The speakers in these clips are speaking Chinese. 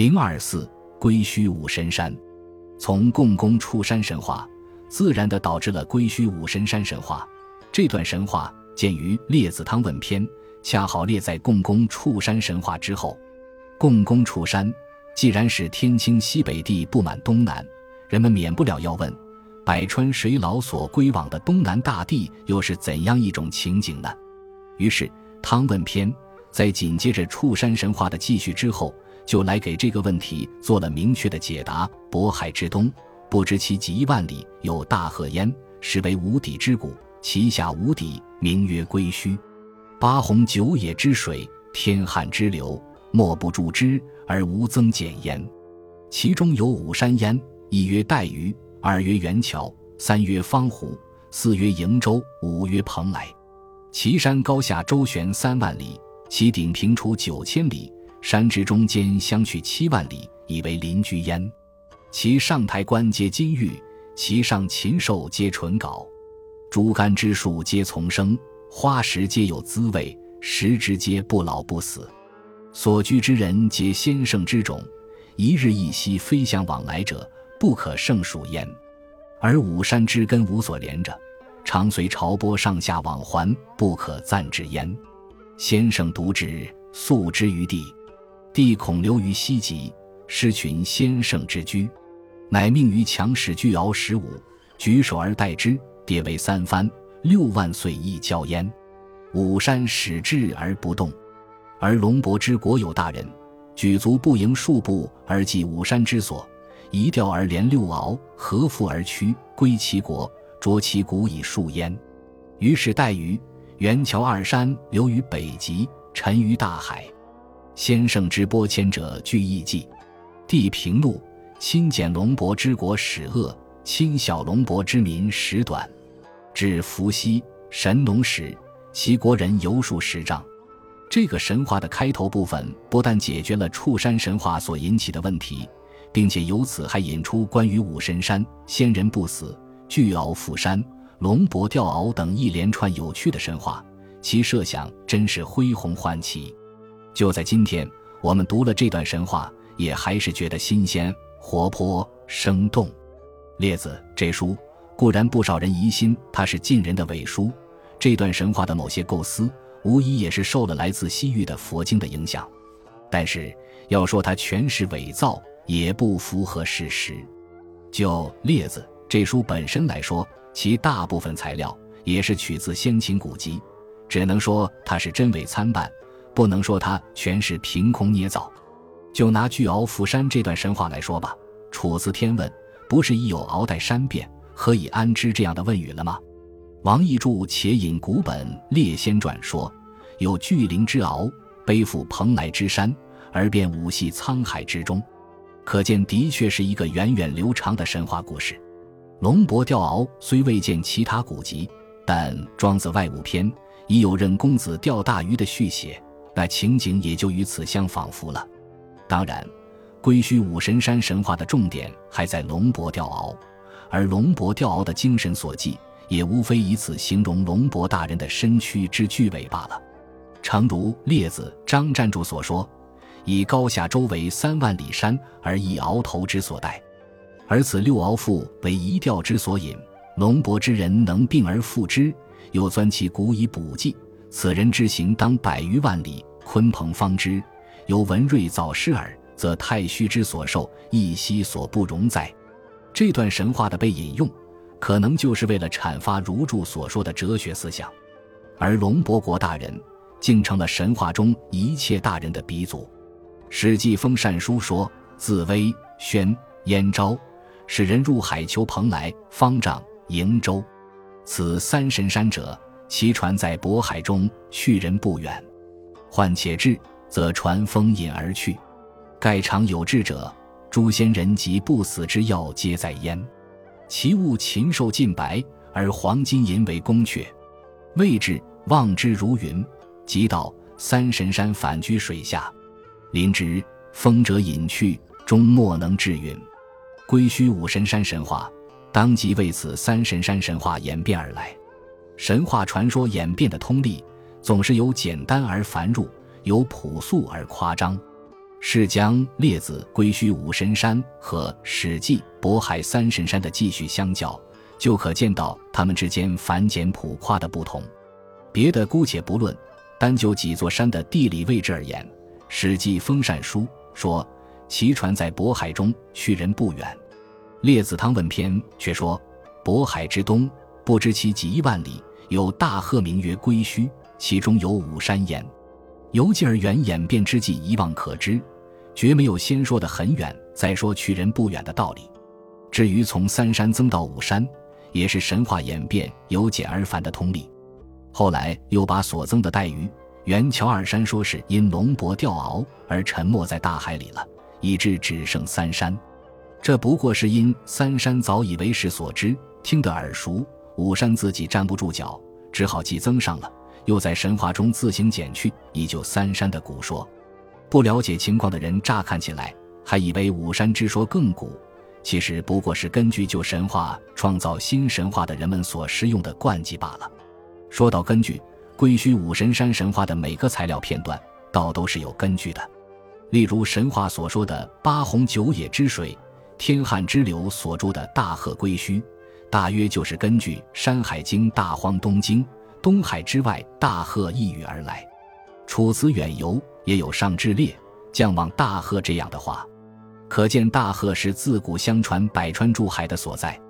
零二四归墟武神山，从共工触山神话，自然的导致了归墟武神山神话。这段神话见于《列子汤问篇》，恰好列在共工触山神话之后。共工触山，既然是天清西北地布满东南，人们免不了要问：百川水老所归往的东南大地，又是怎样一种情景呢？于是《汤问篇》在紧接着触山神话的继续之后。就来给这个问题做了明确的解答：渤海之东，不知其几万里有大河焉，实为无底之谷，其下无底，名曰归墟。八洪九野之水，天旱之流，莫不注之而无增减焉。其中有五山焉：一曰带鱼，二曰元桥，三曰方湖，四曰瀛洲，五曰蓬莱。其山高下周旋三万里，其顶平出九千里。山之中间相去七万里，以为邻居焉。其上台观皆金玉，其上禽兽皆纯槁，竹竿之树皆丛生，花石皆有滋味，食之皆不老不死。所居之人皆先圣之种，一日一夕飞翔往来者，不可胜数焉。而五山之根无所连着，常随潮波上下往还，不可暂之焉。先生独之，宿之于地。帝恐流于西极，失群先圣之居，乃命于强使巨鳌十五，举手而代之，迭为三番，六万岁一交焉。五山始至而不动，而龙伯之国有大人，举足不盈数步而祭五山之所，一调而连六鳌，合复而趋，归其国，着其骨以数焉。于是带鱼、元桥二山流于北极，沉于大海。先圣之播迁者俱异迹，帝平怒，亲减龙伯之国始恶，亲小龙伯之民始短，至伏羲神农时，其国人游数十丈。这个神话的开头部分不但解决了触山神话所引起的问题，并且由此还引出关于五神山、仙人不死、巨鳌伏山、龙伯吊鳌等一连串有趣的神话，其设想真是恢宏焕奇。就在今天，我们读了这段神话，也还是觉得新鲜、活泼、生动。列子这书固然不少人疑心它是晋人的伪书，这段神话的某些构思无疑也是受了来自西域的佛经的影响。但是要说它全是伪造，也不符合事实。就列子这书本身来说，其大部分材料也是取自先秦古籍，只能说它是真伪参半。不能说它全是凭空捏造。就拿巨鳌伏山这段神话来说吧，《楚辞天问》不是已有“鳌带山变，何以安之”这样的问语了吗？王逸注且引古本《列仙传》说，有巨灵之鳌背负蓬莱之山，而便五系沧海之中，可见的确是一个源远流长的神话故事。龙伯钓鳌虽未见其他古籍，但《庄子外物篇》已有任公子钓大鱼的续写。那情景也就与此相仿佛了。当然，归墟五神山神话的重点还在龙伯吊鳌，而龙伯吊鳌的精神所寄，也无非以此形容龙伯大人的身躯之巨伟罢了。诚如列子张占柱所说：“以高下周围三万里山而以鳌头之所带，而此六鳌赋为一钓之所引。龙伯之人能并而复之，又钻其骨以补剂。此人之行当百余万里。”鲲鹏方知，有文瑞早失耳，则太虚之所受，一息所不容哉。这段神话的被引用，可能就是为了阐发儒著所说的哲学思想。而龙伯国大人，竟成了神话中一切大人的鼻祖。《史记·封禅书》说：“自威、宣、燕昭，使人入海求蓬莱、方丈、瀛洲。此三神山者，其船在渤海中，去人不远。”患且至，则船风引而去。盖常有志者，诸仙人及不死之药皆在焉。其物禽兽尽白，而黄金银为宫阙。未至，望之如云。即到三神山，反居水下。临之，风者隐去，终莫能至云。归墟五神山神话，当即为此三神山神话演变而来。神话传说演变的通例。总是由简单而繁缛，由朴素而夸张。是将列子归墟五神山和《史记·渤海三神山》的记叙相较，就可见到他们之间繁简朴夸的不同。别的姑且不论，单就几座山的地理位置而言，《史记·封禅书》说其船在渤海中，去人不远；《列子汤问篇》却说渤海之东，不知其几万里，有大壑名曰归墟，其中有五山焉。由近而远演变之际，一望可知，绝没有先说的很远，再说去人不远的道理。至于从三山增到五山，也是神话演变由简而繁的通理。后来又把所增的带鱼、元桥二山说是因龙伯钓鳌而沉没在大海里了，以致只剩三山。这不过是因三山早已为世所知，听得耳熟，五山自己站不住脚，只好既增上了。又在神话中自行减去，以救三山的古说。不了解情况的人乍看起来还以为五山之说更古，其实不过是根据旧神话创造新神话的人们所施用的惯技罢了。说到根据，归墟五神山神话的每个材料片段，倒都是有根据的。例如神话所说的八洪九野之水，天旱之流所著的大河归墟，大约就是根据《山海经·大荒东经》。东海之外，大壑一语而来。楚辞远游也有上至列，降往大壑这样的话，可见大壑是自古相传百川注海的所在。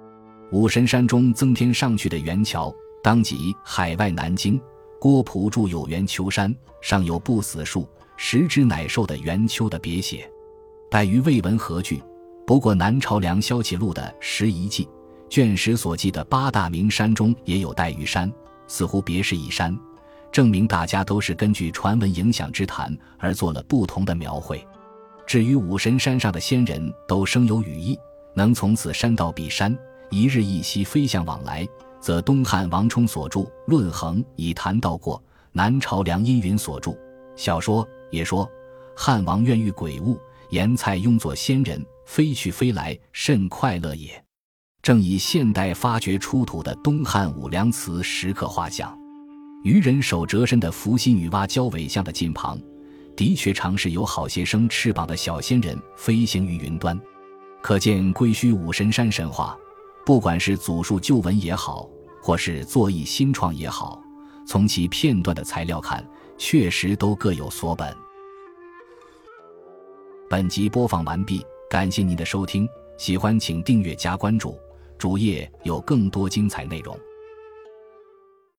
五神山中增添上去的元桥，当即海外南京郭璞著有元丘山，上有不死树，食之乃寿的元丘的别写。待于未闻何句，不过南朝梁萧齐录的《拾遗记》卷石所记的八大名山中也有黛玉山。似乎别是一山，证明大家都是根据传闻影响之谈而做了不同的描绘。至于五神山上的仙人都生有羽翼，能从此山到彼山，一日一夕飞向往来，则东汉王充所著《论衡》已谈到过；南朝梁阴云所著小说也说，汉王愿遇鬼物，言蔡邕作仙人，飞去飞来，甚快乐也。正以现代发掘出土的东汉武梁祠石刻画像，渔人手折身的伏羲女娲交尾像的近旁，的确常是有好些生翅膀的小仙人飞行于云端，可见归墟五神山神话，不管是祖述旧文也好，或是作意新创也好，从其片段的材料看，确实都各有所本。本集播放完毕，感谢您的收听，喜欢请订阅加关注。主页有更多精彩内容。